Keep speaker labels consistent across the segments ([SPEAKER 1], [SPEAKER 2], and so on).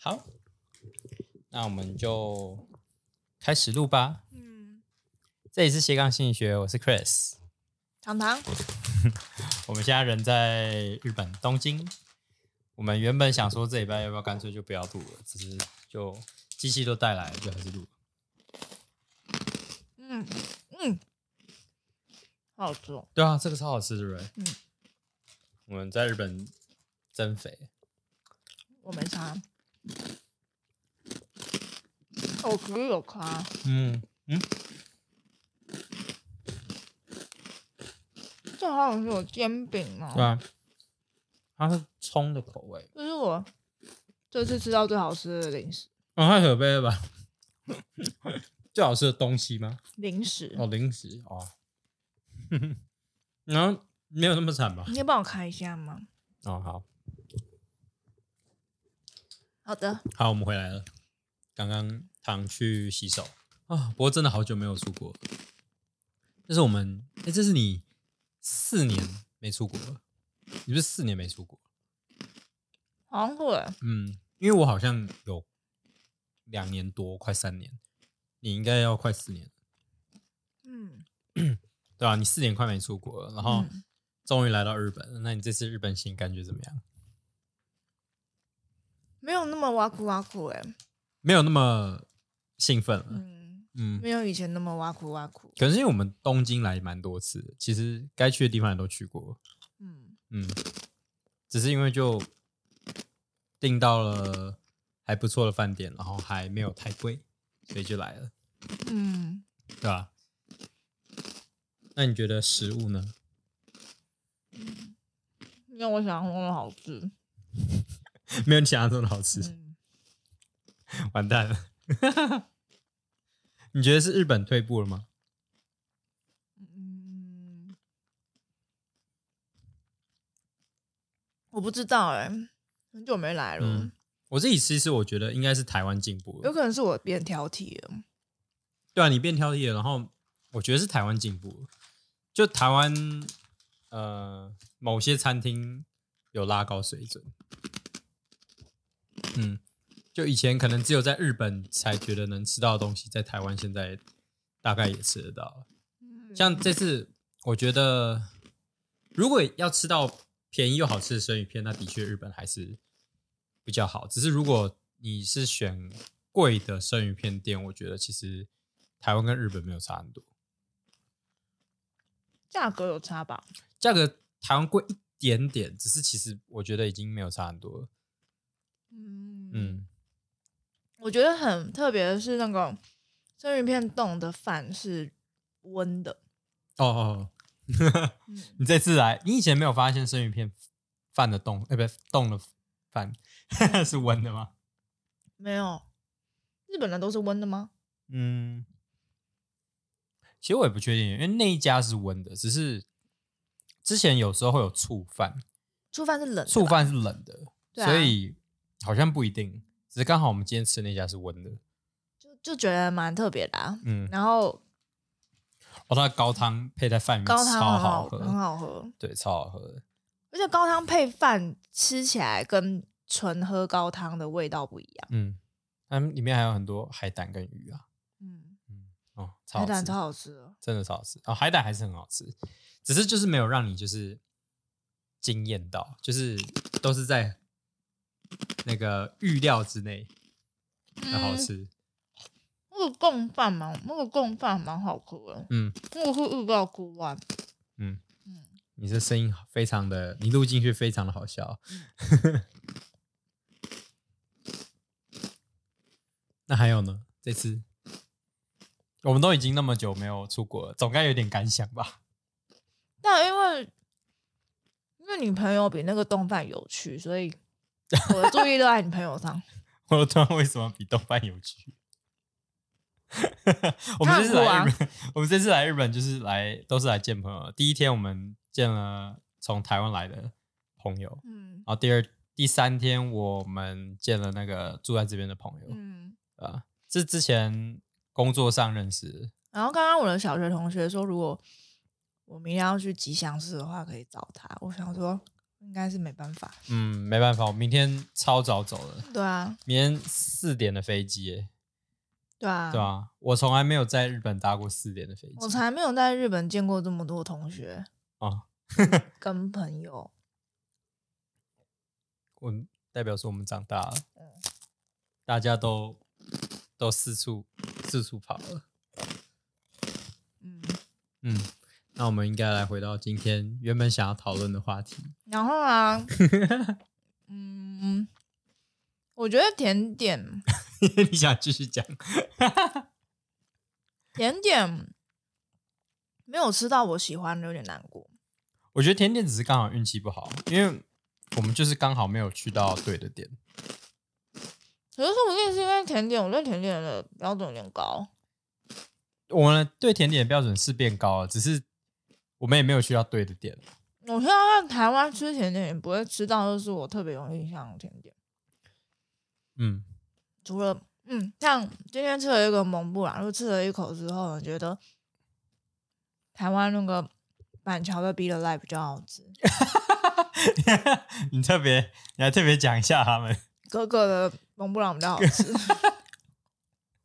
[SPEAKER 1] 好，那我们就开始录吧。
[SPEAKER 2] 嗯，
[SPEAKER 1] 这里是斜杠心理学，我是 Chris。
[SPEAKER 2] 糖糖，
[SPEAKER 1] 我们现在人在日本东京。我们原本想说这礼拜要不要干脆就不要录了，只是就机器都带来了，就还是录。
[SPEAKER 2] 嗯嗯，好好吃哦。
[SPEAKER 1] 对啊，这个超好吃，对不对？
[SPEAKER 2] 嗯。
[SPEAKER 1] 我们在日本增肥，
[SPEAKER 2] 我没差。我可以有卡。
[SPEAKER 1] 嗯嗯，
[SPEAKER 2] 这好像是有煎饼哦。
[SPEAKER 1] 对啊，它是葱的口味。
[SPEAKER 2] 这是我这次吃到最好吃的零食。
[SPEAKER 1] 哦，太可悲了吧！最好吃的东西吗？
[SPEAKER 2] 零食。
[SPEAKER 1] 哦，零食哦。然后没有那么惨吧？
[SPEAKER 2] 你可以帮我开一下吗？
[SPEAKER 1] 哦，好
[SPEAKER 2] 好的。
[SPEAKER 1] 好，我们回来了。刚刚躺去洗手啊，不过真的好久没有出国。这是我们，哎，这是你四年没出国了？你不是四年没出国？
[SPEAKER 2] 好像会。
[SPEAKER 1] 嗯，因为我好像有两年多，快三年。你应该要快四年。
[SPEAKER 2] 嗯，
[SPEAKER 1] 对啊，你四年快没出国了，然后终于来到日本。那你这次日本行感觉怎么样？
[SPEAKER 2] 没有那么挖苦挖苦哎，
[SPEAKER 1] 没有那么兴奋了。
[SPEAKER 2] 嗯
[SPEAKER 1] 嗯，
[SPEAKER 2] 没有以前那么挖苦挖苦。
[SPEAKER 1] 可是因为我们东京来蛮多次，其实该去的地方也都去过。
[SPEAKER 2] 嗯
[SPEAKER 1] 嗯，只是因为就订到了还不错的饭店，然后还没有太贵，所以就来了。
[SPEAKER 2] 嗯，
[SPEAKER 1] 对吧？那你觉得食物呢？
[SPEAKER 2] 因为我想象中的好吃。
[SPEAKER 1] 没有你想象中的好吃，
[SPEAKER 2] 嗯，
[SPEAKER 1] 完蛋了。你觉得是日本退步了吗？
[SPEAKER 2] 嗯，我不知道哎、很久没来了，
[SPEAKER 1] 嗯我自己其实我觉得应该是台湾进步了。
[SPEAKER 2] 有可能是我变挑剔了。
[SPEAKER 1] 对啊，你变挑剔了，然后我觉得是台湾进步了。就台湾呃某些餐厅有拉高水准。嗯，就以前可能只有在日本才觉得能吃到的东西，在台湾现在大概也吃得到了。像这次，我觉得如果要吃到便宜又好吃的生鱼片，那的确日本还是比较好。只是如果你是选贵的生鱼片店，我觉得其实台湾跟日本没有差很多，
[SPEAKER 2] 价格有差吧？
[SPEAKER 1] 价格台湾贵一点点，只是其实我觉得已经没有差很多了。
[SPEAKER 2] 嗯。
[SPEAKER 1] 嗯，
[SPEAKER 2] 我觉得很特别的是那个生鱼片冻的饭是温的。
[SPEAKER 1] 哦哦，
[SPEAKER 2] 嗯，
[SPEAKER 1] 你这次来，你以前没有发现生鱼片饭的冻，哎、不是冻的饭 是温的吗？
[SPEAKER 2] 没有，日本的都是温的吗？
[SPEAKER 1] 嗯，其实我也不确定，因为那一家是温的，只是之前有时候会有醋饭，
[SPEAKER 2] 醋饭是冷的，
[SPEAKER 1] 醋饭是冷的，
[SPEAKER 2] 啊。
[SPEAKER 1] 所以好像不一定。只是刚好我们今天吃的那家是温的，
[SPEAKER 2] 就就觉得蛮特别的、啊。
[SPEAKER 1] 嗯，
[SPEAKER 2] 然后
[SPEAKER 1] 哦，它的高汤配在饭里面
[SPEAKER 2] 高汤
[SPEAKER 1] 超
[SPEAKER 2] 很好
[SPEAKER 1] 喝，
[SPEAKER 2] 很好喝，
[SPEAKER 1] 对，超好喝的。
[SPEAKER 2] 而且高汤配饭吃起来跟纯喝高汤的味道不一样。
[SPEAKER 1] 嗯，它里面还有很多海胆跟鱼啊，
[SPEAKER 2] 嗯，
[SPEAKER 1] 哦，超好吃
[SPEAKER 2] 海胆超好吃的。
[SPEAKER 1] 真的超好吃。哦，海胆还是很好吃，只是就是没有让你就是惊艳到，就是都是在那个预料之内的好吃。
[SPEAKER 2] 那个贡饭蛮，那个贡饭蛮好吃的。
[SPEAKER 1] 嗯
[SPEAKER 2] 那个是预料之外。
[SPEAKER 1] 嗯
[SPEAKER 2] 嗯，
[SPEAKER 1] 你这声音非常的，你录进去非常的好笑。那还有呢？这次我们都已经那么久没有出国了，总该有点感想吧？
[SPEAKER 2] 但因为因为女朋友比那个冻饭有趣，所以 我的注意都在你朋友上。
[SPEAKER 1] 我的突然为什么比豆瓣有趣？我们这次来日本，我们这次来日本就是来都是来见朋友的。第一天我们见了从台湾来的朋友，
[SPEAKER 2] 嗯
[SPEAKER 1] 然后第二、第三天我们见了那个住在这边的朋友，
[SPEAKER 2] 嗯。
[SPEAKER 1] 啊，是之前工作上认识的。
[SPEAKER 2] 然后刚刚我的小学同学说，如果我明天要去吉祥寺的话，可以找他。我想说，应该是没办法。
[SPEAKER 1] 嗯，没办法，我明天超早走了，
[SPEAKER 2] 对啊，
[SPEAKER 1] 明天四点的飞机耶，
[SPEAKER 2] 对啊，
[SPEAKER 1] 对啊，我从来没有在日本搭过四点的飞机。
[SPEAKER 2] 我从来没有在日本见过这么多同学
[SPEAKER 1] 啊，
[SPEAKER 2] 跟朋友。
[SPEAKER 1] 我代表说我们长大了，
[SPEAKER 2] 嗯
[SPEAKER 1] 大家都都四处四处跑了。
[SPEAKER 2] 嗯，
[SPEAKER 1] 嗯，那我们应该来回到今天原本想要讨论的话题。
[SPEAKER 2] 然后啊，嗯，我觉得甜点
[SPEAKER 1] 你想继续讲？
[SPEAKER 2] 甜点没有吃到我喜欢的，有点难过。
[SPEAKER 1] 我觉得甜点只是刚好运气不好，因为我们就是刚好没有去到对的点。
[SPEAKER 2] 可是说不定是因为甜点，我对甜点的标准有点高。
[SPEAKER 1] 我们对甜点的标准是变高了，只是我们也没有去到对的店。
[SPEAKER 2] 我现在在台湾吃甜点也不会吃到，就是我特别有印象的甜点。
[SPEAKER 1] 嗯，
[SPEAKER 2] 除了嗯，像今天吃了一个蒙布朗，就吃了一口之后，我觉得台湾那个板桥的 Be the Life 比较好吃。
[SPEAKER 1] 你特别，你还特别讲一下他们
[SPEAKER 2] 哥哥的蒙布朗比较好吃。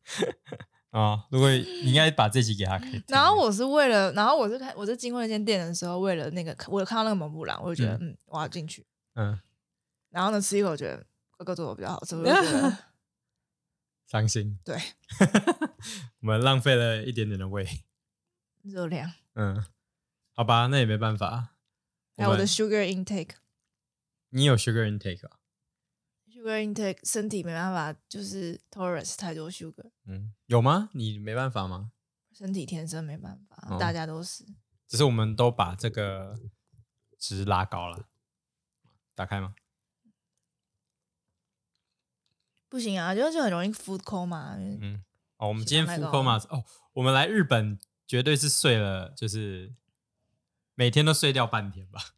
[SPEAKER 1] 啊、如果你应该把这集给他可以。
[SPEAKER 2] 然后我是为了，然后我是看我是经过那间店的时候，为了那个我有看到那个蒙布朗，我就觉得嗯我要进去。
[SPEAKER 1] 嗯，
[SPEAKER 2] 然后呢吃一口，觉得哥哥做的比较好吃，我就觉得
[SPEAKER 1] 伤心，
[SPEAKER 2] 对
[SPEAKER 1] 我们浪费了一点点的胃。
[SPEAKER 2] 热量，
[SPEAKER 1] 嗯，好吧，那也没办法。
[SPEAKER 2] 还有我的 sugar intake。
[SPEAKER 1] 你有 sugar intake 啊？
[SPEAKER 2] Sugar intake 身体没办法，就是 tolerance 太多 sugar，
[SPEAKER 1] 嗯，有吗？你没办法吗？
[SPEAKER 2] 身体天生没办法，
[SPEAKER 1] 哦
[SPEAKER 2] 大家都是。
[SPEAKER 1] 只是我们都把这个值拉高了。打开吗？
[SPEAKER 2] 不行啊，就是很容易 food coma 嘛。
[SPEAKER 1] 嗯，哦，我们今天
[SPEAKER 2] 喜欢那
[SPEAKER 1] full
[SPEAKER 2] 个
[SPEAKER 1] coma 哦，我们来日本绝对是睡了，就是每天都睡掉半天吧。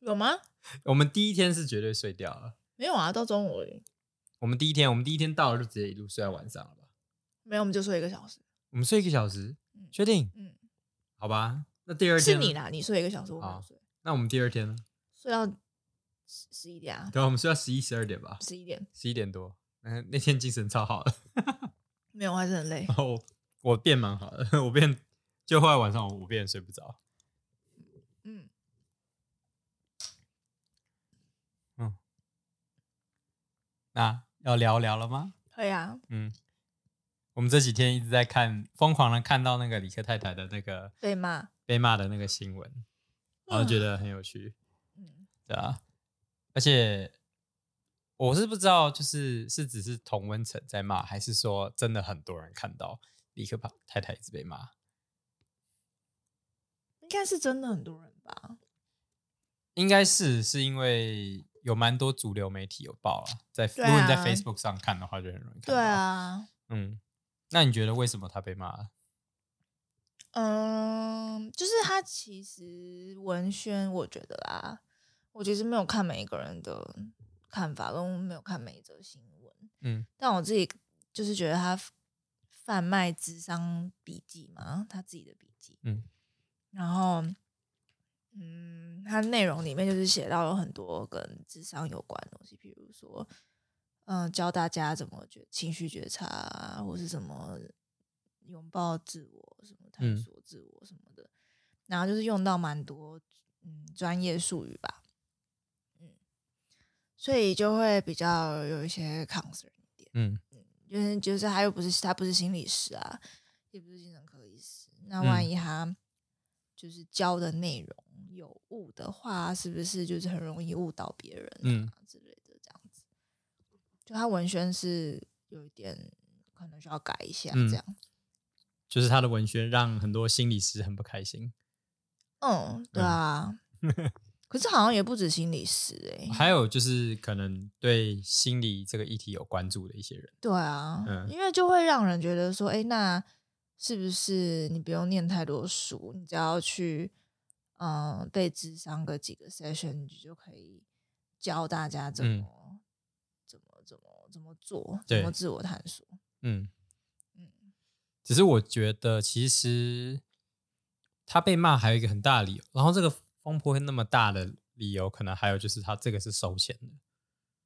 [SPEAKER 2] 有吗？
[SPEAKER 1] 我们第一天是绝对睡掉了。
[SPEAKER 2] 没有啊，到中午而已
[SPEAKER 1] 我们第一天，我们第一天到了就直接一路睡到晚上了吧？
[SPEAKER 2] 没有，我们就睡一个小时。
[SPEAKER 1] 我们睡一个小时
[SPEAKER 2] 嗯，
[SPEAKER 1] 确定？
[SPEAKER 2] 嗯，
[SPEAKER 1] 好吧，那第二天
[SPEAKER 2] 是你啦，你睡一个小时，我没有
[SPEAKER 1] 好
[SPEAKER 2] 睡，
[SPEAKER 1] 那我们第二天呢？
[SPEAKER 2] 睡到十十一点啊，
[SPEAKER 1] 对啊，我们睡到十一、十二点吧，
[SPEAKER 2] 十一点
[SPEAKER 1] 十一点多。嗯，那天精神超好的，
[SPEAKER 2] 没有，我还是很累
[SPEAKER 1] 然。后我变蛮好的，我变就后来晚上我我变睡不着。
[SPEAKER 2] 嗯，
[SPEAKER 1] 那要聊聊了吗？
[SPEAKER 2] 可以啊，
[SPEAKER 1] 嗯，我们这几天一直在看，疯狂的看到那个李克太太的那个
[SPEAKER 2] 被骂。
[SPEAKER 1] 被骂的那个新闻，然后觉得很有趣，
[SPEAKER 2] 嗯，
[SPEAKER 1] 对啊，而且我是不知道，就是是只是同温层在骂，还是说真的很多人看到李克太太一直被骂？
[SPEAKER 2] 应该是真的很多人吧。
[SPEAKER 1] 应该是是因为有蛮多主流媒体有报了，在、
[SPEAKER 2] 对
[SPEAKER 1] 如果你在
[SPEAKER 2] 啊
[SPEAKER 1] Facebook 上看的话，就很容易看到。
[SPEAKER 2] 对，啊，
[SPEAKER 1] 嗯，那你觉得为什么他被骂了？
[SPEAKER 2] 嗯，就是他其实文宣，我觉得啦，我其实没有看每一个人的看法，跟没有看每一则新闻，
[SPEAKER 1] 嗯
[SPEAKER 2] 但我自己就是觉得他贩卖智商笔记嘛，他自己的笔记，
[SPEAKER 1] 嗯
[SPEAKER 2] 然后，嗯，它内容里面就是写到了很多跟智商有关的东西，比如说，嗯、教大家怎么觉情绪觉察啊，或是什么拥抱自我、什么探
[SPEAKER 1] 嗯。
[SPEAKER 2] 索自我什么的，然后就是用到蛮多嗯专业术语吧，嗯，所以就会比较有一些 concern 一点。
[SPEAKER 1] 嗯。
[SPEAKER 2] 就是就是他又不是他不是心理师啊，也不是精神科医师，那万
[SPEAKER 1] 嗯。
[SPEAKER 2] 一他就是教的内容有误的话，是不是就是很容易误导别人啊、
[SPEAKER 1] 嗯
[SPEAKER 2] 之类的这样子？就他文宣是有一点可能需要改一下
[SPEAKER 1] 嗯
[SPEAKER 2] 这样。
[SPEAKER 1] 就是他的文宣让很多心理师很不开心，
[SPEAKER 2] 嗯，对啊。可是好像也不止心理师哎、
[SPEAKER 1] 还有就是可能对心理这个议题有关注的一些人，
[SPEAKER 2] 对啊，
[SPEAKER 1] 嗯
[SPEAKER 2] 因为就会让人觉得说，哎，那是不是你不用念太多书，你只要去嗯、呃被智商个几个 session，你就可以教大家怎
[SPEAKER 1] 嗯
[SPEAKER 2] 么、怎么怎么怎么做，怎么自我探索。
[SPEAKER 1] 嗯
[SPEAKER 2] 嗯
[SPEAKER 1] 只是我觉得其实他被骂还有一个很大的理由，然后这个风波会那么大的理由，可能还有就是他这个是收钱的。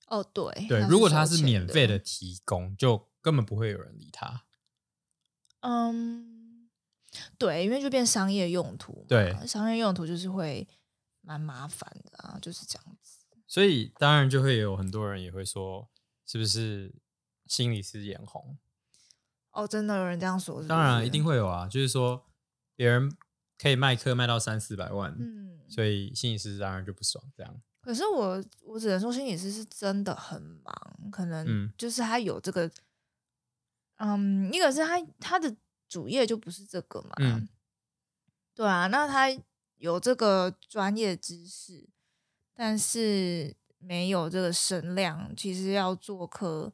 [SPEAKER 2] 哦，对
[SPEAKER 1] 对，如果他是免费的，提供，就根本不会有人理他。
[SPEAKER 2] 嗯，对，因为就变商业用途，
[SPEAKER 1] 对
[SPEAKER 2] 商业用途就是会蛮麻烦的啊，就是这样子。
[SPEAKER 1] 所以当然就会有很多人也会说，是不是心理师眼红？
[SPEAKER 2] 哦，真的有人这样说
[SPEAKER 1] 当然一定会有啊，就是说别人可以卖课卖到三四百万，
[SPEAKER 2] 嗯，
[SPEAKER 1] 所以心理师当然就不爽这样。
[SPEAKER 2] 可是我我只能说，心理师是真的很忙，可能
[SPEAKER 1] 嗯
[SPEAKER 2] 就是他有这个，嗯，一个是他他的主业就不是这个嘛，
[SPEAKER 1] 嗯
[SPEAKER 2] 对啊，那他有这个专业知识，但是没有这个声量，其实要做课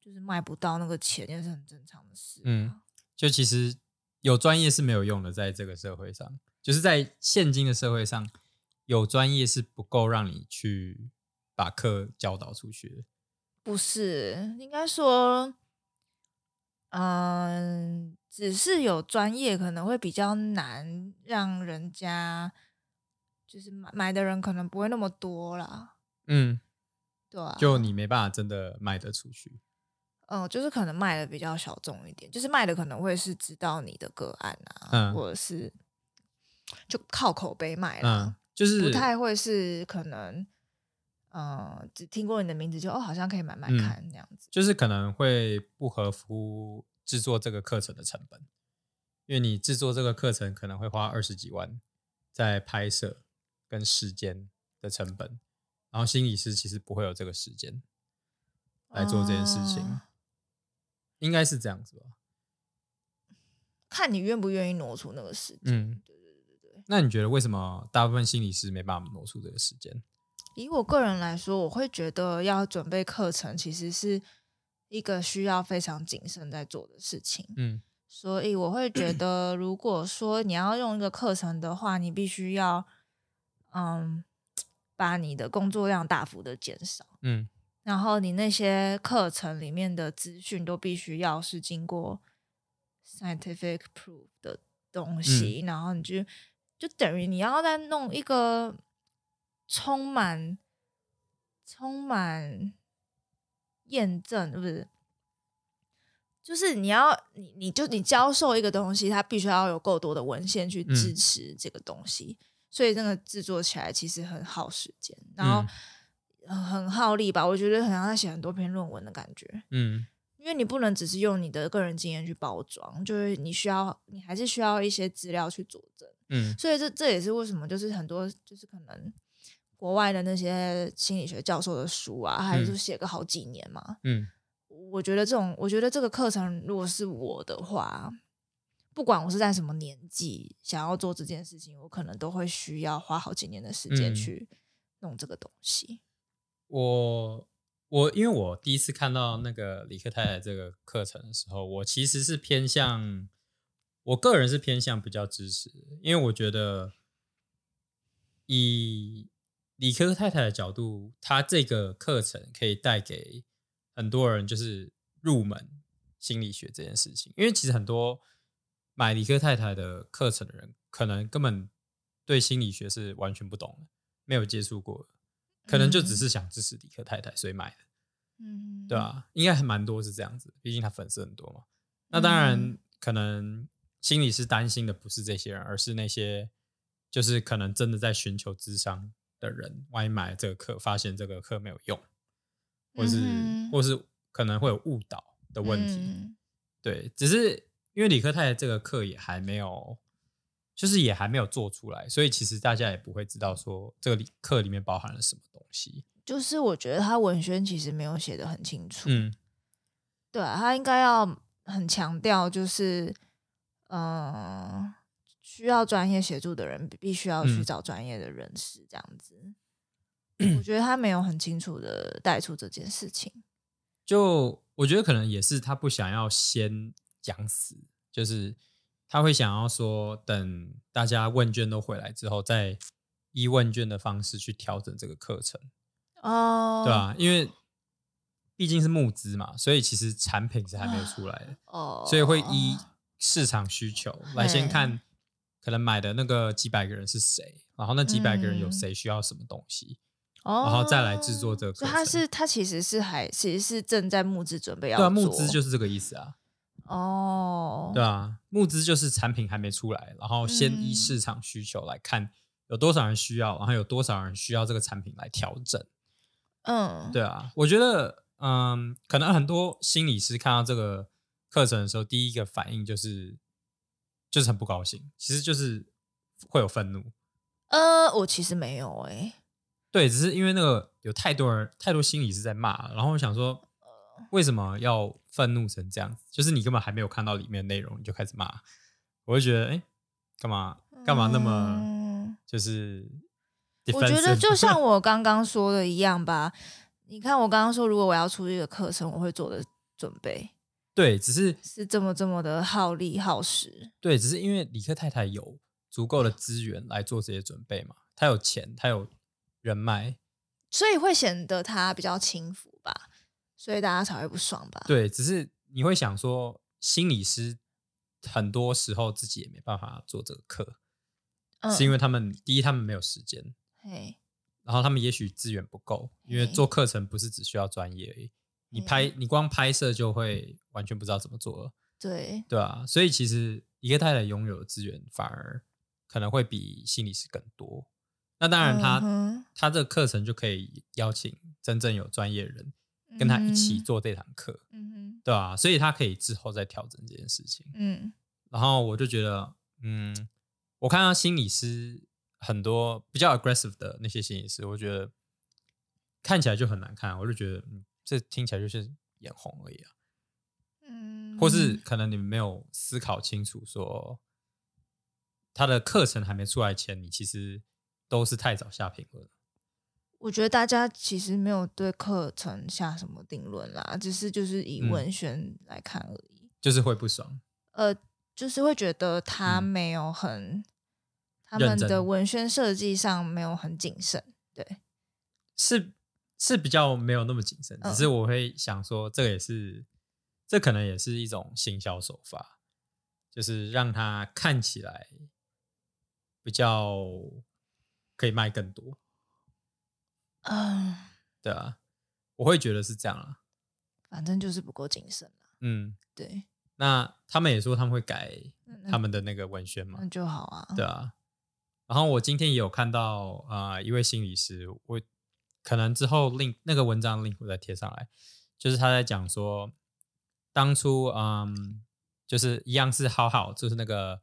[SPEAKER 2] 就是卖不到那个钱，也是很正常的事、啊。
[SPEAKER 1] 嗯就其实有专业是没有用的，在这个社会上，就是在现今的社会上，有专业是不够让你去把课教导出去的。
[SPEAKER 2] 不是，应该说，嗯，只是有专业可能会比较难让人家，就是买买的人可能不会那么多啦，
[SPEAKER 1] 嗯，
[SPEAKER 2] 对啊，
[SPEAKER 1] 就你没办法真的卖得出去。
[SPEAKER 2] 嗯，就是可能卖的比较小众一点，就是卖的可能会是知道你的个案啊，
[SPEAKER 1] 嗯
[SPEAKER 2] 或者是就靠口碑卖啦，
[SPEAKER 1] 嗯，就是
[SPEAKER 2] 不太会是可能，嗯，只听过你的名字就哦，好像可以买买
[SPEAKER 1] 嗯
[SPEAKER 2] 看这样子。
[SPEAKER 1] 就是可能会不合乎制作这个课程的成本，因为你制作这个课程可能会花二十几万在拍摄跟时间的成本，然后心理师其实不会有这个时间来做这件事情，
[SPEAKER 2] 哦
[SPEAKER 1] 应该是这样子吧？
[SPEAKER 2] 看你愿不愿意挪出那个时间。
[SPEAKER 1] 嗯，
[SPEAKER 2] 对对对对对。
[SPEAKER 1] 那你觉得为什么大部分心理师没办法挪出这个时间？
[SPEAKER 2] 以我个人来说，我会觉得要准备课程其实是一个需要非常谨慎在做的事情。
[SPEAKER 1] 嗯
[SPEAKER 2] 所以我会觉得，如果说你要用一个课程的话，你必须要，嗯，把你的工作量大幅的减少。
[SPEAKER 1] 嗯
[SPEAKER 2] 然后你那些课程里面的资讯都必须要是经过 scientific proof 的东西，然后你就就等于你要再弄一个充满充满验证，是不是？就是你要你你就你教授一个东西，它必须要有够多的文献去支
[SPEAKER 1] 嗯
[SPEAKER 2] 持这个东西，所以那个制作起来其实很耗时间，然后很耗力吧。我觉得很像在写很多篇论文的感觉，
[SPEAKER 1] 嗯
[SPEAKER 2] 因为你不能只是用你的个人经验去包装，就是你需要你还是需要一些资料去佐证。
[SPEAKER 1] 嗯
[SPEAKER 2] 所以这这也是为什么就是很多就是可能国外的那些心理学教授的书啊，还是
[SPEAKER 1] 嗯
[SPEAKER 2] 写个好几年嘛。
[SPEAKER 1] 嗯
[SPEAKER 2] 我觉得这种，我觉得这个课程如果是我的话，不管我是在什么年纪想要做这件事情，我可能都会需要花好几年的时间
[SPEAKER 1] 嗯
[SPEAKER 2] 去弄这个东西。
[SPEAKER 1] 我我因为我第一次看到那个李克太太这个课程的时候，我其实是偏向，我个人是偏向比较支持，因为我觉得以理科太太的角度，她这个课程可以带给很多人就是入门心理学这件事情，因为其实很多买理科太太的课程的人，可能根本对心理学是完全不懂的，没有接触过。可能就只是想支持理科太太，所以买的，
[SPEAKER 2] 嗯，
[SPEAKER 1] 对啊，应该还蛮多是这样子，毕竟他粉丝很多嘛。那当然
[SPEAKER 2] 嗯，
[SPEAKER 1] 可能心里是担心的不是这些人，而是那些就是可能真的在寻求智商的人，万一买了这个课，发现这个课没有用，或是、
[SPEAKER 2] 嗯
[SPEAKER 1] 或是可能会有误导的问题。
[SPEAKER 2] 嗯
[SPEAKER 1] 对，只是因为理科太太这个课也还没有，就是也还没有做出来，所以其实大家也不会知道说这个里课里面包含了什么东西。
[SPEAKER 2] 就是我觉得他文宣其实没有写的很清楚。
[SPEAKER 1] 嗯
[SPEAKER 2] 对啊，他应该要很强调，就是嗯、呃需要专业协助的人必须要去
[SPEAKER 1] 嗯
[SPEAKER 2] 找专业的人士，这样子。我 觉得他没有很清楚的带出这件事情。
[SPEAKER 1] 就我觉得可能也是他不想要先讲死，就是他会想要说，等大家问卷都回来之后，再依问卷的方式去调整这个课程，
[SPEAKER 2] 哦，
[SPEAKER 1] 对啊，因为毕竟是募资嘛，所以其实产品是还没有出来的。
[SPEAKER 2] 哦，
[SPEAKER 1] 所以会依市场需求来先看，可能买的那个几百个人是谁，然后那几百个人有
[SPEAKER 2] 嗯
[SPEAKER 1] 谁需要什么东西，
[SPEAKER 2] 哦，
[SPEAKER 1] 然后再来制作这个课
[SPEAKER 2] 所以他是他其实是还其实是正在募资准备要
[SPEAKER 1] 对啊，募资就是这个意思啊。
[SPEAKER 2] 哦，
[SPEAKER 1] 对啊，募资就是产品还没出来，然后先依
[SPEAKER 2] 嗯
[SPEAKER 1] 市场需求来看有多少人需要，然后有多少人需要这个产品来调整。
[SPEAKER 2] 嗯，
[SPEAKER 1] 对啊，我觉得，嗯，可能很多心理师看到这个课程的时候，第一个反应就是就是很不高兴，其实就是会有愤怒。
[SPEAKER 2] 呃，我其实没有哎、
[SPEAKER 1] 对，只是因为那个有太多人太多心理是在骂，然后我想说，为什么要愤怒成这样子？就是你根本还没有看到里面的内容，你就开始骂，我就觉得，哎，干嘛干嘛那么
[SPEAKER 2] 嗯
[SPEAKER 1] 就是？
[SPEAKER 2] 我觉得就像 我刚刚说的一样吧。你看，我刚刚说，如果我要出这个课程，我会做的准备
[SPEAKER 1] 对，只是
[SPEAKER 2] 是这么这么的耗力耗时。
[SPEAKER 1] 对，只是因为理科太太有足够的资源来做这些准备嘛，她有钱，她有人脉，
[SPEAKER 2] 所以会显得她比较轻浮吧，所以大家才会不爽吧？，
[SPEAKER 1] 对，只是你会想说，心理师很多时候自己也没办法做这个课，
[SPEAKER 2] 嗯
[SPEAKER 1] 是因为他们第一他们没有时间，
[SPEAKER 2] 嘿，
[SPEAKER 1] 然后他们也许资源不够，因为做课程不是只需要专业而已，你拍你光拍摄就会完全不知道怎么做了，
[SPEAKER 2] 对，
[SPEAKER 1] 对啊，所以其实一个太太拥有的资源反而可能会比心理师更多。那当然他，
[SPEAKER 2] 嗯
[SPEAKER 1] 他这个课程就可以邀请真正有专业人跟他一起做这堂课，
[SPEAKER 2] 嗯哼，
[SPEAKER 1] 对啊，所以他可以之后再调整这件事情。
[SPEAKER 2] 嗯。
[SPEAKER 1] 然后我就觉得，嗯，我看到心理师很多比较 aggressive 的那些心理师，我觉得看起来就很难看，我就觉得，嗯，这听起来就是眼红而已啊。
[SPEAKER 2] 嗯，
[SPEAKER 1] 或是可能你们没有思考清楚，说他的课程还没出来前，你其实都是太早下评论。
[SPEAKER 2] 我觉得大家其实没有对课程下什么定论啦，只是就是以
[SPEAKER 1] 嗯
[SPEAKER 2] 文宣来看而已。
[SPEAKER 1] 就是会不爽。
[SPEAKER 2] 呃，就是会觉得他
[SPEAKER 1] 嗯
[SPEAKER 2] 没有很，他们的文宣设计上没有很谨慎。对，
[SPEAKER 1] 是是比较没有那么谨慎，只是
[SPEAKER 2] 嗯。
[SPEAKER 1] 我会想说，这个也是，这可能也是一种行销手法，就是让它看起来比较可以卖更多，
[SPEAKER 2] 嗯，
[SPEAKER 1] 对啊，我会觉得是这样啊，
[SPEAKER 2] 反正就是不够谨慎啦。
[SPEAKER 1] 嗯，
[SPEAKER 2] 对，
[SPEAKER 1] 那他们也说他们会改他们的那个文宣嘛
[SPEAKER 2] 那，就好啊。
[SPEAKER 1] 对啊，然后我今天也有看到啊、呃一位心理师，我可能之后 link 那个文章 link 我再贴上来，就是他在讲说，当初嗯，就是一样是好好，就是那个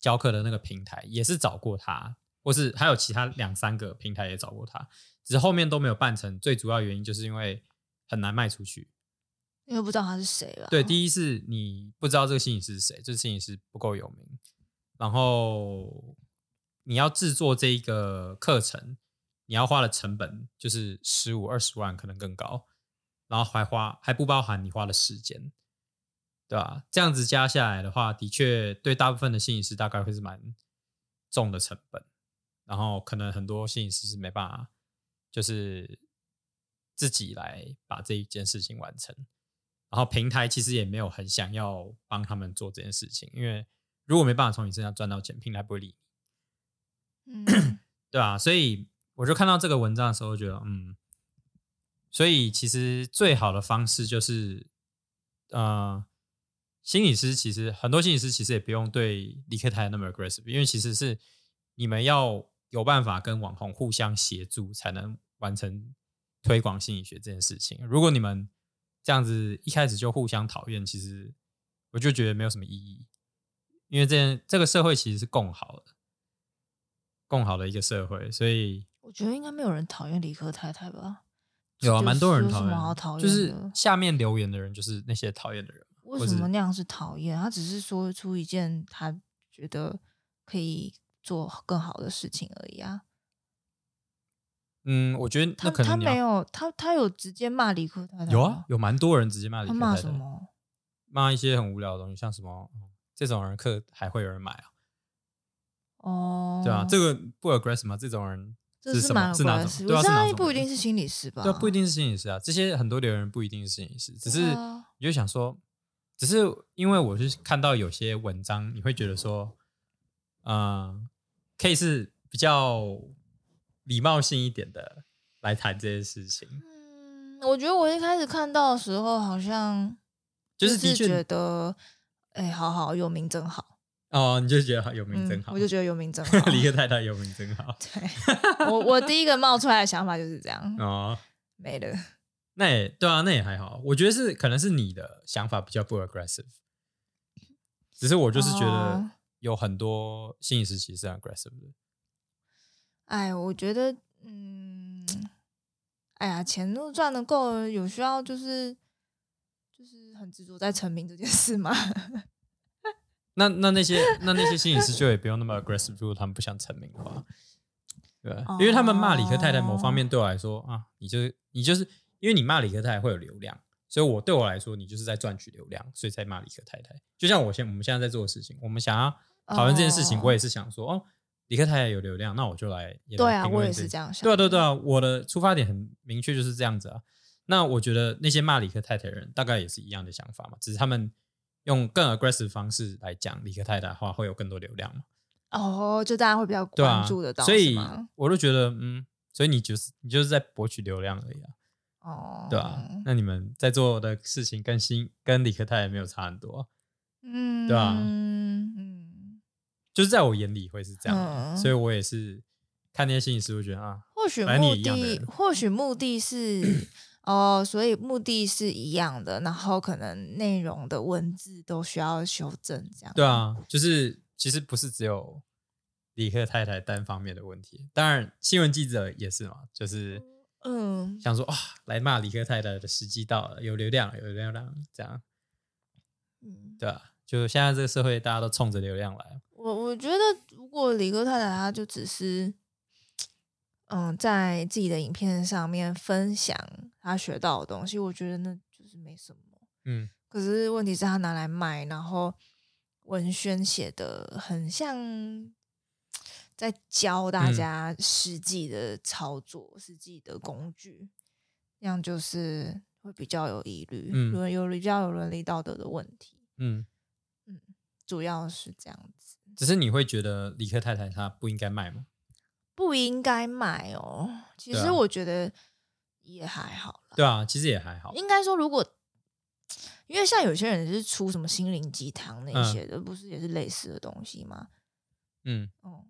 [SPEAKER 1] 教课的那个平台也是找过他，或是还有其他两三个平台也找过他，只是后面都没有办成，最主要原因就是因为很难卖出去。
[SPEAKER 2] 因为不知道他是谁吧？
[SPEAKER 1] 对，第一是你不知道这个心理师是谁，这个心理师不够有名，然后你要制作这一个课程，你要花的成本就是十五二十万，可能更高，然后还花还不包含你花的时间，对吧？这样子加下来的话，的确对大部分的心理师大概会是蛮重的成本，然后可能很多心理师是没办法，就是自己来把这一件事情完成。然后平台其实也没有很想要帮他们做这件事情，因为如果没办法从你身上赚到钱，平台不会理你，
[SPEAKER 2] 嗯，
[SPEAKER 1] 对啊，所以我就看到这个文章的时候，觉得嗯，所以其实最好的方式就是，呃，心理师其实很多心理师其实也不用对理科台那么 aggressive，因为其实是你们要有办法跟网红互相协助，才能完成推广心理学这件事情。如果你们这样子一开始就互相讨厌，其实我就觉得没有什么意义，因为这这个社会其实是共好的，共好的一个社会，所以
[SPEAKER 2] 我觉得应该没有人讨厌理科太太吧？
[SPEAKER 1] 有啊，
[SPEAKER 2] 就是
[SPEAKER 1] 蛮多人讨厌，
[SPEAKER 2] 好讨厌
[SPEAKER 1] 就是下面留言的人就是那些讨厌的人嘛，
[SPEAKER 2] 为什么那样是讨厌？他只是说出一件他觉得可以做更好的事情而已啊。
[SPEAKER 1] 嗯，我觉得
[SPEAKER 2] 他
[SPEAKER 1] 那可能你要
[SPEAKER 2] 他没有他他有直接骂理科太太吗
[SPEAKER 1] 有啊，，有蛮多人直接骂理科太太，
[SPEAKER 2] 什么？
[SPEAKER 1] 骂一些很无聊的东西，像什么、嗯这种人课还会有人买啊，
[SPEAKER 2] 哦，
[SPEAKER 1] 对啊，这个不 aggressive 吗？这种人是什么？
[SPEAKER 2] 这是蛮
[SPEAKER 1] 是哪种？
[SPEAKER 2] 关系。
[SPEAKER 1] 对啊，
[SPEAKER 2] 我知道他
[SPEAKER 1] 是哪种人
[SPEAKER 2] 不一定是心理师吧？
[SPEAKER 1] 对啊，不一定是心理师啊，这些很多留言不一定是心理师，只是你就想说，只是因为我是看到有些文章，你会觉得说，呃，可以是比较礼貌性一点的来谈这件事情。
[SPEAKER 2] 嗯，我觉得我一开始看到的时候，好像
[SPEAKER 1] 就是的确
[SPEAKER 2] 觉得，哎，好好有名真好。
[SPEAKER 1] 哦，你就觉得有名真好，
[SPEAKER 2] 我就觉得有名真好。
[SPEAKER 1] 李克太太有名真好。
[SPEAKER 2] 对，我我第一个冒出来的想法就是这样。哦，没了。
[SPEAKER 1] 那也对啊，那也还好。我觉得是可能是你的想法比较不 aggressive，只是我就是觉得有很多心理时期是 aggressive 的。
[SPEAKER 2] 哎，我觉得，嗯，哎呀，钱都赚的够了，有需要就是就是很执着在成名这件事吗？
[SPEAKER 1] 那那那些那那些心理师就也不用那么 aggressive，如果他们不想成名的话，对，因为他们骂李克太太某方面对我来说啊，你就是你就是因为你骂李克太太会有流量，所以我对我来说你就是在赚取流量，所以才骂李克太太。就像我现我们现在在做的事情，我们想要讨论这件事情，我也是想说哦，李克太太有流量，那我就来
[SPEAKER 2] 对啊，我也是这样想，
[SPEAKER 1] 对啊对对啊，我的出发点很明确就是这样子啊。那我觉得那些骂李克太太的人大概也是一样的想法嘛，只是他们。用更 aggressive 方式来讲李克太太的话，会有更多流量嘛？
[SPEAKER 2] 哦，就大家会比较关注得到，
[SPEAKER 1] 所以我都觉得，嗯，所以你就是你就是在博取流量而已啊。
[SPEAKER 2] 哦，
[SPEAKER 1] 对啊，那你们在做的事情跟新跟李克太太没有差很多，
[SPEAKER 2] 嗯，
[SPEAKER 1] 对啊？
[SPEAKER 2] 嗯嗯，
[SPEAKER 1] 就是在我眼里会是这样，所以我也是看那些心理师，会觉得啊，
[SPEAKER 2] 或许目的，或许目的是。哦，所以目的是一样的，然后可能内容的文字都需要修正，这样。
[SPEAKER 1] 对啊，就是其实不是只有李克太太单方面的问题，当然新闻记者也是嘛，就是嗯，想说啊，来骂李克太太的时机到了，有流量，有流量，这样。嗯，对啊，就现在这个社会，大家都冲着流量来。
[SPEAKER 2] 我我觉得，如果李克太太她就只是。嗯，在自己的影片上面分享他学到的东西，我觉得那就是没什么。嗯，可是问题是，他拿来卖，然后文宣写的很像在教大家实际的操作、实际的工具，那样就是会比较有疑虑，嗯有比较有伦理道德的问题。嗯嗯，主要是这样子。
[SPEAKER 1] 只是你会觉得李克太太她不应该卖吗？
[SPEAKER 2] 不应该买哦，其实我觉得也还好
[SPEAKER 1] 对啊，其实也还好。
[SPEAKER 2] 应该说，如果因为像有些人是出什么心灵鸡汤那些的，不是也是类似的东西吗？嗯嗯，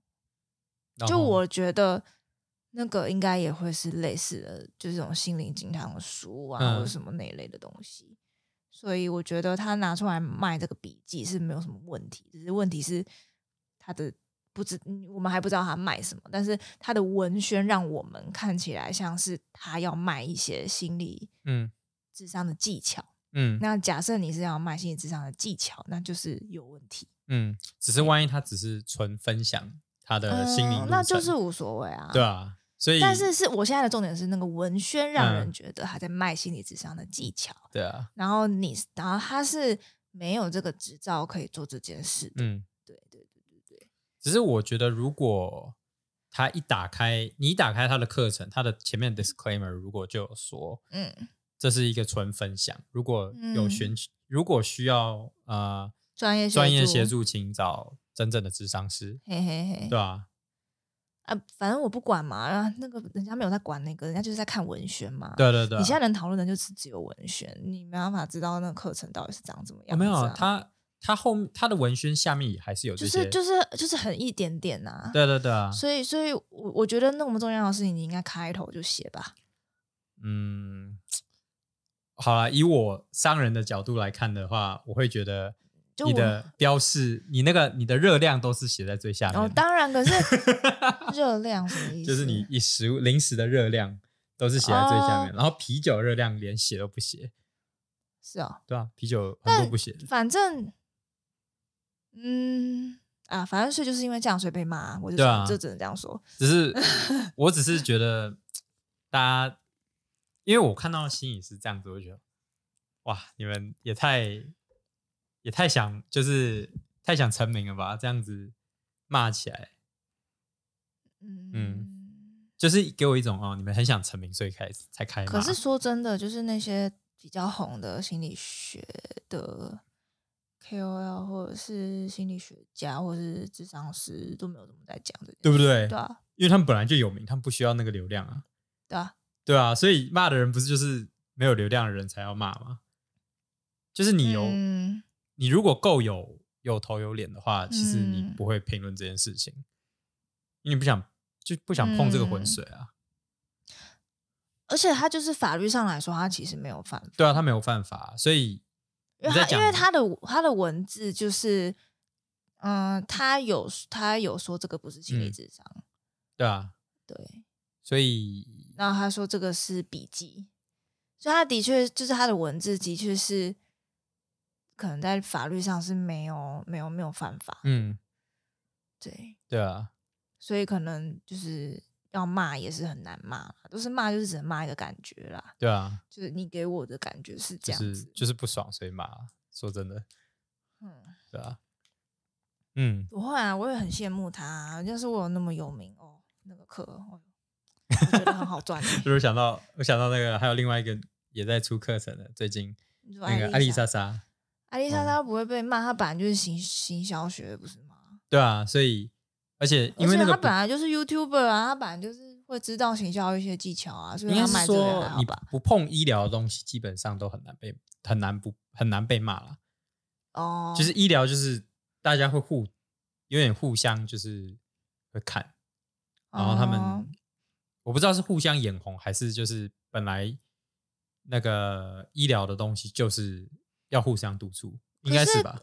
[SPEAKER 2] 就我觉得那个应该也会是类似的，就是这种心灵鸡汤的书啊，或者什么那一类的东西。所以我觉得他拿出来卖这个笔记是没有什么问题，只是问题是他的。不知我们还不知道他卖什么，但是他的文宣让我们看起来像是他要卖一些心理嗯智商的技巧嗯。那假设你是要卖心理智商的技巧，那就是有问题
[SPEAKER 1] 嗯。只是万一他只是纯分享他的心理，
[SPEAKER 2] 那就是无所谓啊。
[SPEAKER 1] 对啊，所以
[SPEAKER 2] 但是是我现在的重点是那个文宣让人觉得他在卖心理智商的技巧。
[SPEAKER 1] 对啊，
[SPEAKER 2] 然后你然后他是没有这个执照可以做这件事的。嗯。
[SPEAKER 1] 只是我觉得，如果他一打开，你打开他的课程，他的前面 disclaimer 如果就有说，嗯，这是一个纯分享，如果有选，如果需要呃
[SPEAKER 2] 专业
[SPEAKER 1] 专业协助，请找真正的智商师，嘿嘿嘿，对吧？
[SPEAKER 2] 啊，反正我不管嘛，那个人家没有在管那个，人家就是在看文宣嘛。
[SPEAKER 1] 对对对，
[SPEAKER 2] 你现在能讨论的就是只有文宣，你没办法知道那个课程到底是长怎么样。
[SPEAKER 1] 没有他。他后他的文宣下面也还是有这
[SPEAKER 2] 些，就是就是就是很一点点呐。
[SPEAKER 1] 对对对啊！
[SPEAKER 2] 所以所以，我我觉得那么重要的事情，你应该开头就写吧。
[SPEAKER 1] 嗯，好了，以我商人的角度来看的话，我会觉得你的标示，你那个你的热量都是写在最下面。哦，
[SPEAKER 2] 当然，可是 热量什么意思？
[SPEAKER 1] 就是你一食物零食的热量都是写在最下面，然后啤酒热量连写都不写。
[SPEAKER 2] 是啊，
[SPEAKER 1] 对啊，啤酒很多不写，
[SPEAKER 2] 反正。嗯啊，反正所以就是因为这样，所以被骂。我就就只能这样说。
[SPEAKER 1] 只是，我只是觉得大家，因为我看到心理是这样子，我就觉得哇，你们也太也太想，就是太想成名了吧？这样子骂起来，嗯，就是给我一种哦，你们很想成名，所以开始才开。
[SPEAKER 2] 可是说真的，就是那些比较红的心理学的。KOL 或者是心理学家或者是智商师都没有怎么在讲这件事，
[SPEAKER 1] 对不对？
[SPEAKER 2] 对啊，
[SPEAKER 1] 因为他们本来就有名，他们不需要那个流量啊，
[SPEAKER 2] 对啊，
[SPEAKER 1] 对啊，所以骂的人不是就是没有流量的人才要骂吗？就是你有，
[SPEAKER 2] 嗯
[SPEAKER 1] 你如果够有有头有脸的话，其实你
[SPEAKER 2] 嗯
[SPEAKER 1] 不会评论这件事情，因为你不想就不想碰这个浑
[SPEAKER 2] 嗯
[SPEAKER 1] 水啊。
[SPEAKER 2] 而且他就是法律上来说，他其实没有犯法，
[SPEAKER 1] 对啊，他没有犯法，所以
[SPEAKER 2] 因为他因为他的他的文字就是，嗯、他有他有说这个不是心理
[SPEAKER 1] 嗯。
[SPEAKER 2] 智商，
[SPEAKER 1] 对啊，
[SPEAKER 2] 对，
[SPEAKER 1] 所以
[SPEAKER 2] 然后他说这个是笔记，所以他的确就是他的文字的确是可能在法律上是没有没有没有犯法，
[SPEAKER 1] 嗯，
[SPEAKER 2] 对，
[SPEAKER 1] 对啊，
[SPEAKER 2] 所以可能就是要骂也是很难骂，都是骂就是只能骂一个感觉啦，
[SPEAKER 1] 对啊，
[SPEAKER 2] 就是你给我的感觉是这样子，
[SPEAKER 1] 就是不爽，所以骂。说真的，
[SPEAKER 2] 嗯。
[SPEAKER 1] 对啊，嗯，
[SPEAKER 2] 不会啊，我也很羡慕他、啊。要是我有那么有名哦，那个课，哦、我觉得很好赚欸。
[SPEAKER 1] 就是想到我想到那个还有另外一个也在出课程的，最近那个艾丽莎，莎，
[SPEAKER 2] 艾丽莎莎不会被骂，她本来就是行行销学，不是吗？
[SPEAKER 1] 对啊，所以而且因为那个
[SPEAKER 2] 而且她本来就是 YouTuber 啊，他本来就是会知道行销一些技巧啊，所以
[SPEAKER 1] 应该是
[SPEAKER 2] 她卖这个？
[SPEAKER 1] 不碰医疗的东西，基本上都很难被很难不很难被骂了。
[SPEAKER 2] 哦，
[SPEAKER 1] 就是医疗，就是大家会互有点互相就是会看，然后他们、
[SPEAKER 2] 哦
[SPEAKER 1] 我不知道是互相眼红，还是就是本来那个医疗的东西就是要互相督促，应该
[SPEAKER 2] 是
[SPEAKER 1] 吧？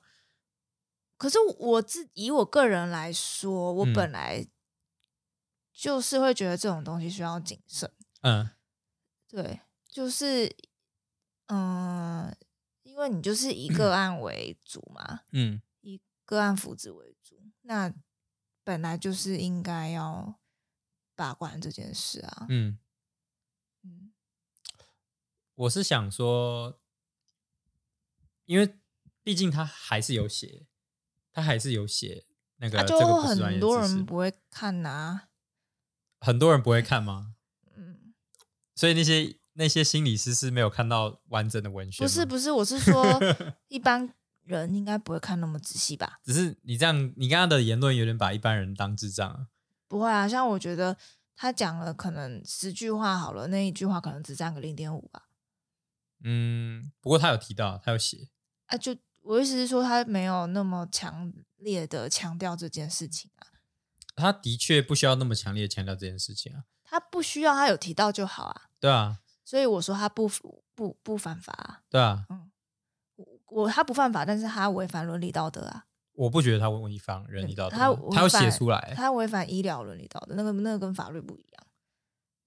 [SPEAKER 2] 可是我自以我个人来说，我
[SPEAKER 1] 嗯。
[SPEAKER 2] 本来就是会觉得这种东西需要谨慎。
[SPEAKER 1] 嗯。
[SPEAKER 2] 对，就是嗯，因为你就是以个案为主嘛，
[SPEAKER 1] 嗯。
[SPEAKER 2] 以个案福祉为主，那本来就是应该要把关这件事啊。
[SPEAKER 1] 嗯，
[SPEAKER 2] 嗯。
[SPEAKER 1] 我是想说，因为毕竟他还是有写，他还是有写那个、
[SPEAKER 2] 啊就很多人不会看呐、
[SPEAKER 1] 很多人不会看吗？
[SPEAKER 2] 嗯，
[SPEAKER 1] 所以那些那些心理师是没有看到完整的文学，
[SPEAKER 2] 不是不是，我是说 一般人应该不会看那么仔细吧？
[SPEAKER 1] 只是你这样，你刚刚的言论有点把一般人当智障啊。
[SPEAKER 2] 不会啊，像我觉得他讲了可能十句话好了，那一句话可能只占个零点五吧。
[SPEAKER 1] 嗯，不过他有提到，他有写，
[SPEAKER 2] 啊，就我意思是说，他没有那么强烈的强调这件事情啊，
[SPEAKER 1] 他的确不需要那么强烈地强调这件事情啊。
[SPEAKER 2] 他不需要他有提到就好啊，
[SPEAKER 1] 对啊，
[SPEAKER 2] 所以我说他不不不犯法、啊，
[SPEAKER 1] 对啊，
[SPEAKER 2] 我我他不犯法，但是他违反伦理道德啊，
[SPEAKER 1] 我不觉得他违反伦理道德啊，
[SPEAKER 2] 他
[SPEAKER 1] 他要写出来
[SPEAKER 2] 他违反医疗伦理道德，那个那个跟法律不一样，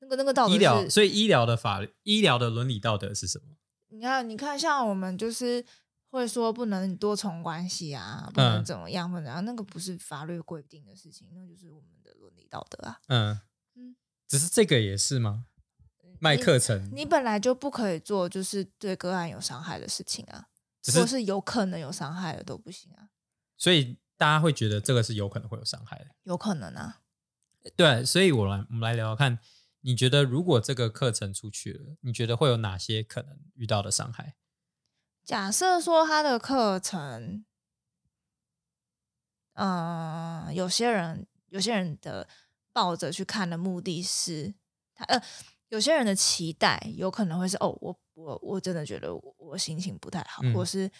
[SPEAKER 2] 那个那个道德
[SPEAKER 1] 医疗，
[SPEAKER 2] 是
[SPEAKER 1] 所以医疗的法律，医疗的伦理道德是什么？
[SPEAKER 2] 你看，你看，像我们就是会说不能多重关系啊，不能
[SPEAKER 1] 嗯
[SPEAKER 2] 怎么样，不能怎么样，那个不是法律规定的事情，那就是我们的伦理道德啊。
[SPEAKER 1] 嗯
[SPEAKER 2] 嗯
[SPEAKER 1] 只是这个也是吗？卖课程，
[SPEAKER 2] 你本来就不可以做，就是对个案有伤害的事情啊，
[SPEAKER 1] 只是
[SPEAKER 2] 或是有可能有伤害的都不行啊，
[SPEAKER 1] 所以大家会觉得这个是有可能会有伤害的。
[SPEAKER 2] 有可能啊。
[SPEAKER 1] 对，所以我来我们来聊聊看，你觉得如果这个课程出去了，你觉得会有哪些可能遇到的伤害？
[SPEAKER 2] 假设说他的课程，嗯、有些人有些人的抱着去看的目的是他呃，有些人的期待有可能会是哦，我我我真的觉得我我心情不太好，
[SPEAKER 1] 嗯。
[SPEAKER 2] 或是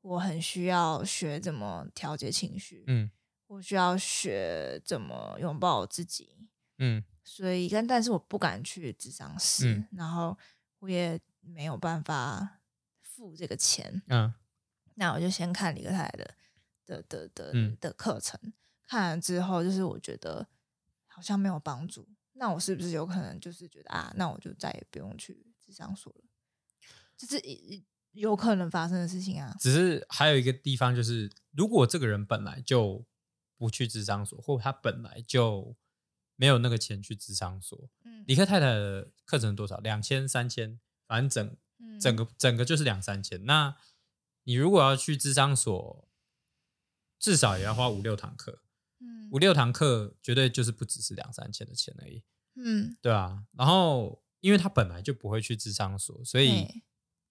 [SPEAKER 2] 我很需要学怎么调节情绪，
[SPEAKER 1] 嗯。
[SPEAKER 2] 我需要学怎么拥抱我自己，
[SPEAKER 1] 嗯。
[SPEAKER 2] 所以但但是我不敢去智商室，
[SPEAKER 1] 嗯。
[SPEAKER 2] 然后我也没有办法付这个钱，
[SPEAKER 1] 嗯
[SPEAKER 2] 那我就先看李克泰的的的的
[SPEAKER 1] 嗯
[SPEAKER 2] 的课程，看了之后，就是我觉得好像没有帮助，那我是不是有可能就是觉得啊，那我就再也不用去智商所了？就是一有可能发生的事情啊。
[SPEAKER 1] 只是还有一个地方就是，如果这个人本来就不去智商所，或他本来就没有那个钱去智商所，
[SPEAKER 2] 嗯
[SPEAKER 1] 李克太太的课程多少？两千、三千，反正整
[SPEAKER 2] 嗯
[SPEAKER 1] 整个整个就是两三千。那你如果要去智商所，至少也要花五六堂课，
[SPEAKER 2] 嗯
[SPEAKER 1] 五六堂课绝对就是不只是两三千的钱而已，
[SPEAKER 2] 嗯，
[SPEAKER 1] 对啊。然后因为他本来就不会去智商所，所以
[SPEAKER 2] 嘿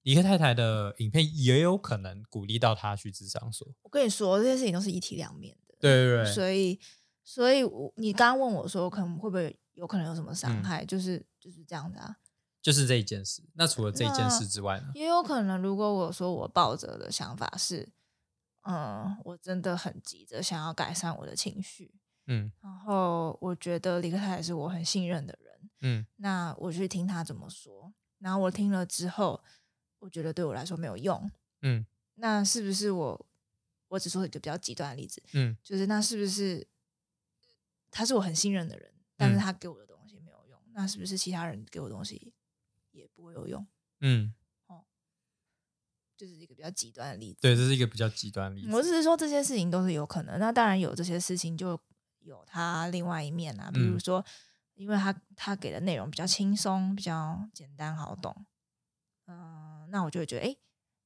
[SPEAKER 1] 李克太太的影片也有可能鼓励到他去智商所。
[SPEAKER 2] 我跟你说，这些事情都是一体两面的。
[SPEAKER 1] 对对对，
[SPEAKER 2] 所以，所以我你刚刚问我说，可能会不会有可能有什么伤
[SPEAKER 1] 嗯
[SPEAKER 2] 害？就是就是这样的啊。
[SPEAKER 1] 就是这一件事。那除了这一件事之外呢？
[SPEAKER 2] 也有可能，如果我说我抱着的想法是，嗯，我真的很急着想要改善我的情绪，
[SPEAKER 1] 嗯
[SPEAKER 2] 然后我觉得李克泰也是我很信任的人，
[SPEAKER 1] 嗯
[SPEAKER 2] 那我去听他怎么说，然后我听了之后，我觉得对我来说没有用，
[SPEAKER 1] 嗯
[SPEAKER 2] 那是不是我？我只说一个比较极端的例子，
[SPEAKER 1] 嗯
[SPEAKER 2] 就是那是不是他是我很信任的人，但是
[SPEAKER 1] 嗯
[SPEAKER 2] 他给我的东西没有用，那是不是其他人给我的东西也不会有用？
[SPEAKER 1] 嗯，哦
[SPEAKER 2] 就是一个比较极端的例子。
[SPEAKER 1] 对，这是一个比较极端的例子。
[SPEAKER 2] 我只是说这些事情都是有可能。那当然有这些事情，就有它另外一面啊。比如
[SPEAKER 1] 嗯
[SPEAKER 2] 说，因为他他给的内容比较轻松、比较简单好懂，嗯、那我就会觉得，哎，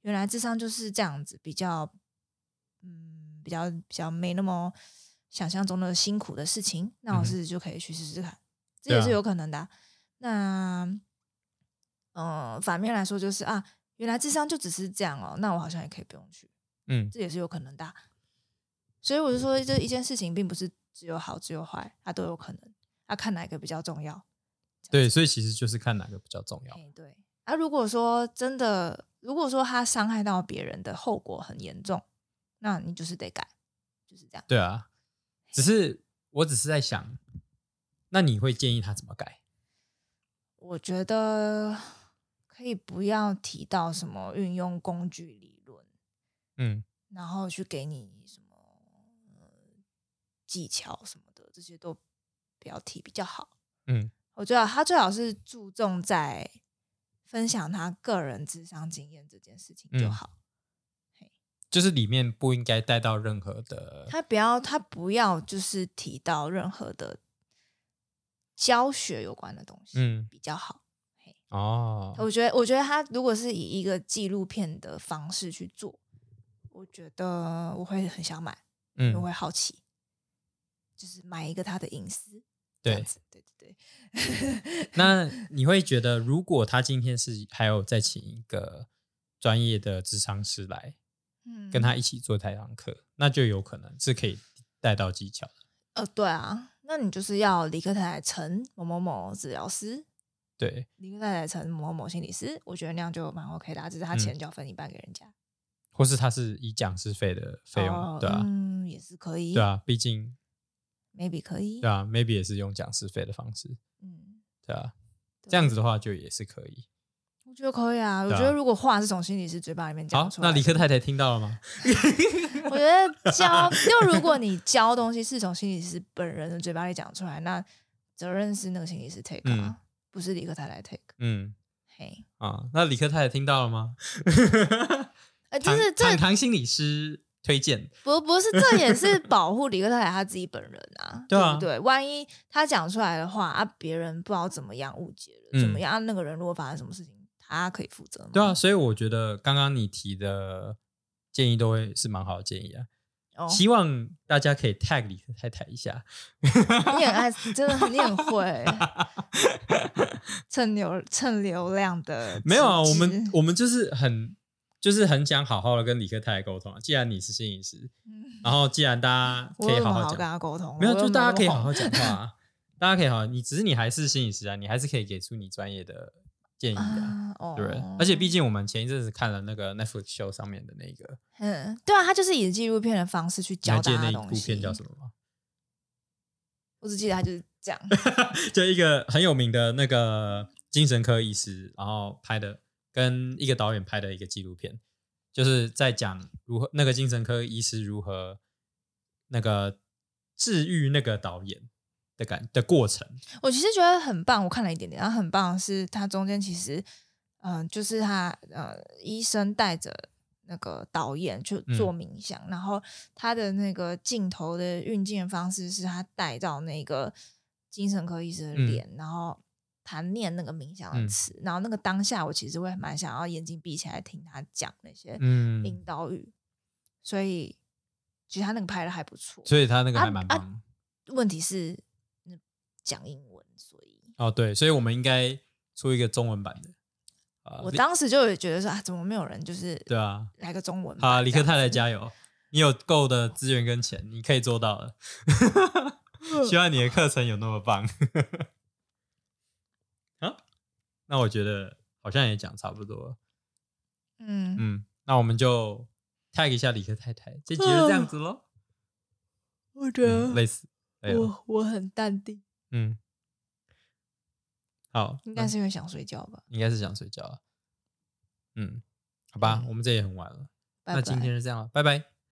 [SPEAKER 2] 原来智商就是这样子，比较嗯，比较比较没那么想象中的辛苦的事情。那我是就可以去试试看，这也是有可能的啊、那嗯、呃反面来说就是啊，原来智商就只是这样哦，那我好像也可以不用去。
[SPEAKER 1] 嗯
[SPEAKER 2] 这也是有可能的啊。所以我就说，这一件事情并不是只有好只有坏，它都有可能。要看哪个比较重要。
[SPEAKER 1] 对，所以其实就是看哪个比较重要。
[SPEAKER 2] 哎，对。啊，如果说真的，如果说他伤害到别人的后果很严重，那你就是得改，就是这样。
[SPEAKER 1] 对啊，只是我只是在想，那你会建议他怎么改？
[SPEAKER 2] 我觉得可以不要提到什么运用工具理论，
[SPEAKER 1] 嗯
[SPEAKER 2] 然后去给你什么、呃技巧什么的，这些都不要提比较好。
[SPEAKER 1] 嗯
[SPEAKER 2] 我觉得他最好是注重在分享他个人智商经验这件事情就
[SPEAKER 1] 嗯
[SPEAKER 2] 好。
[SPEAKER 1] 就是里面不应该带到任何的，
[SPEAKER 2] 他不要，他不要就是提到任何的教学有关的东西，
[SPEAKER 1] 嗯
[SPEAKER 2] 比较好。嘿，
[SPEAKER 1] 哦，
[SPEAKER 2] 我觉得，我觉得他如果是以一个纪录片的方式去做，我觉得我会很想买，因为我
[SPEAKER 1] 嗯，
[SPEAKER 2] 会好奇，就是买一个他的隐私。
[SPEAKER 1] 对
[SPEAKER 2] 对对对。
[SPEAKER 1] 那你会觉得，如果他今天是还有再请一个专业的智商师来
[SPEAKER 2] 嗯
[SPEAKER 1] 跟他一起做台堂课，那就有可能是可以带到技巧的。
[SPEAKER 2] 呃，对啊，那你就是要李克太太陈某某某治疗师，
[SPEAKER 1] 对，
[SPEAKER 2] 李克太太成某某某心理师，我觉得那样就蛮 OK 的、啊，只是他
[SPEAKER 1] 嗯
[SPEAKER 2] 钱就要分一半给人家，
[SPEAKER 1] 或是他是以讲师费的费用，
[SPEAKER 2] 哦
[SPEAKER 1] 对啊，
[SPEAKER 2] 嗯，也是可。以，
[SPEAKER 1] 对啊，毕竟
[SPEAKER 2] ，maybe 可以，
[SPEAKER 1] 对啊，maybe 也是用讲师费的方式，
[SPEAKER 2] 嗯，
[SPEAKER 1] 对啊，
[SPEAKER 2] 对
[SPEAKER 1] 这样子的话就也是可以。
[SPEAKER 2] 我觉得可以啊，我觉得如果话是从心理师嘴巴里面
[SPEAKER 1] 好
[SPEAKER 2] 讲，出来的，
[SPEAKER 1] 那李克太太听到了吗？
[SPEAKER 2] 我觉得教，就如果你教东西是从心理师本人的嘴巴里讲出来，那责任是那个心理师 take 啊，
[SPEAKER 1] 嗯
[SPEAKER 2] 不是李克太太 take，
[SPEAKER 1] 嗯
[SPEAKER 2] 嘿，
[SPEAKER 1] 啊，那李克太太听到了吗？
[SPEAKER 2] 呃，就是这
[SPEAKER 1] 堂堂心理师推荐，
[SPEAKER 2] 不不是，这也是保护李克太太他自己本人啊，
[SPEAKER 1] 对啊
[SPEAKER 2] 不对？万一他讲出来的话啊，别人不知道怎么样误解了，怎么
[SPEAKER 1] 嗯
[SPEAKER 2] 样？啊那个人如果发生什么事情，他可以负责吗？
[SPEAKER 1] 对啊，，所以我觉得刚刚你提的建议都会是蛮好的建议啊。
[SPEAKER 2] 哦，
[SPEAKER 1] 希望大家可以 tag 李克太太一下。
[SPEAKER 2] 你很爱，真的你很会 蹭流蹭流量的
[SPEAKER 1] 没有啊，我们我们就是很就是很想好好的跟李克太太沟通啊。既然你是心理师，
[SPEAKER 2] 嗯
[SPEAKER 1] 然后既然大家可以
[SPEAKER 2] 好跟
[SPEAKER 1] 好好讲，
[SPEAKER 2] 他沟通？
[SPEAKER 1] 没有就大家可以好好讲话啊。大家可以好好，你只是你还是心理师啊，你还是可以给出你专业的建议的啊，
[SPEAKER 2] 啊，哦
[SPEAKER 1] 对？而且毕竟我们前一阵子看了那个 Netflix show 上面的那个，
[SPEAKER 2] 嗯，对啊，他就是以纪录片的方式去
[SPEAKER 1] 你还
[SPEAKER 2] 教
[SPEAKER 1] 记得那一部
[SPEAKER 2] 大家东西。
[SPEAKER 1] 片叫什么吗？
[SPEAKER 2] 我只记得他就是这样。
[SPEAKER 1] 就一个很有名的那个精神科医师，然后拍的跟一个导演拍的一个纪录片，就是在讲如何那个精神科医师如何那个治愈那个导演的感的过程。
[SPEAKER 2] 我其实觉得很棒，我看了一点点，然后很棒是它中间其实，嗯、就是他呃医生带着那个导演去做
[SPEAKER 1] 嗯
[SPEAKER 2] 冥想，然后他的那个镜头的运镜的方式是他带到那个精神科医生的
[SPEAKER 1] 嗯
[SPEAKER 2] 脸，然后他念那个冥想的
[SPEAKER 1] 嗯
[SPEAKER 2] 词，然后那个当下我其实会蛮想要眼睛闭起来听他讲那些
[SPEAKER 1] 嗯，
[SPEAKER 2] 引导语，所以其实他那个拍的还不错。
[SPEAKER 1] 所以他那个还蛮棒的。
[SPEAKER 2] 问题是嗯讲英文，所以
[SPEAKER 1] 哦，对，所以我们应该出一个中文版的，啊
[SPEAKER 2] 我
[SPEAKER 1] 李
[SPEAKER 2] 当时就有觉得说啊，怎么没有人就是
[SPEAKER 1] 对啊，
[SPEAKER 2] 来个中文
[SPEAKER 1] 好啊，李克太太加油！你有够的资源跟钱，你可以做到的。希望你的课程有那么棒。啊，那我觉得好像也讲差不多了。
[SPEAKER 2] 嗯，
[SPEAKER 1] 嗯，那我们就 tag 一下李克太太，这集就这样子喽。
[SPEAKER 2] 我觉
[SPEAKER 1] 嗯，类似，对啊
[SPEAKER 2] 我我很淡定，
[SPEAKER 1] 嗯，好，
[SPEAKER 2] 应该是因为想睡觉吧。
[SPEAKER 1] 应该是想睡觉了。嗯，好吧，
[SPEAKER 2] 嗯
[SPEAKER 1] 我们这也很晚了，
[SPEAKER 2] 拜
[SPEAKER 1] 那今天就这样了，拜拜。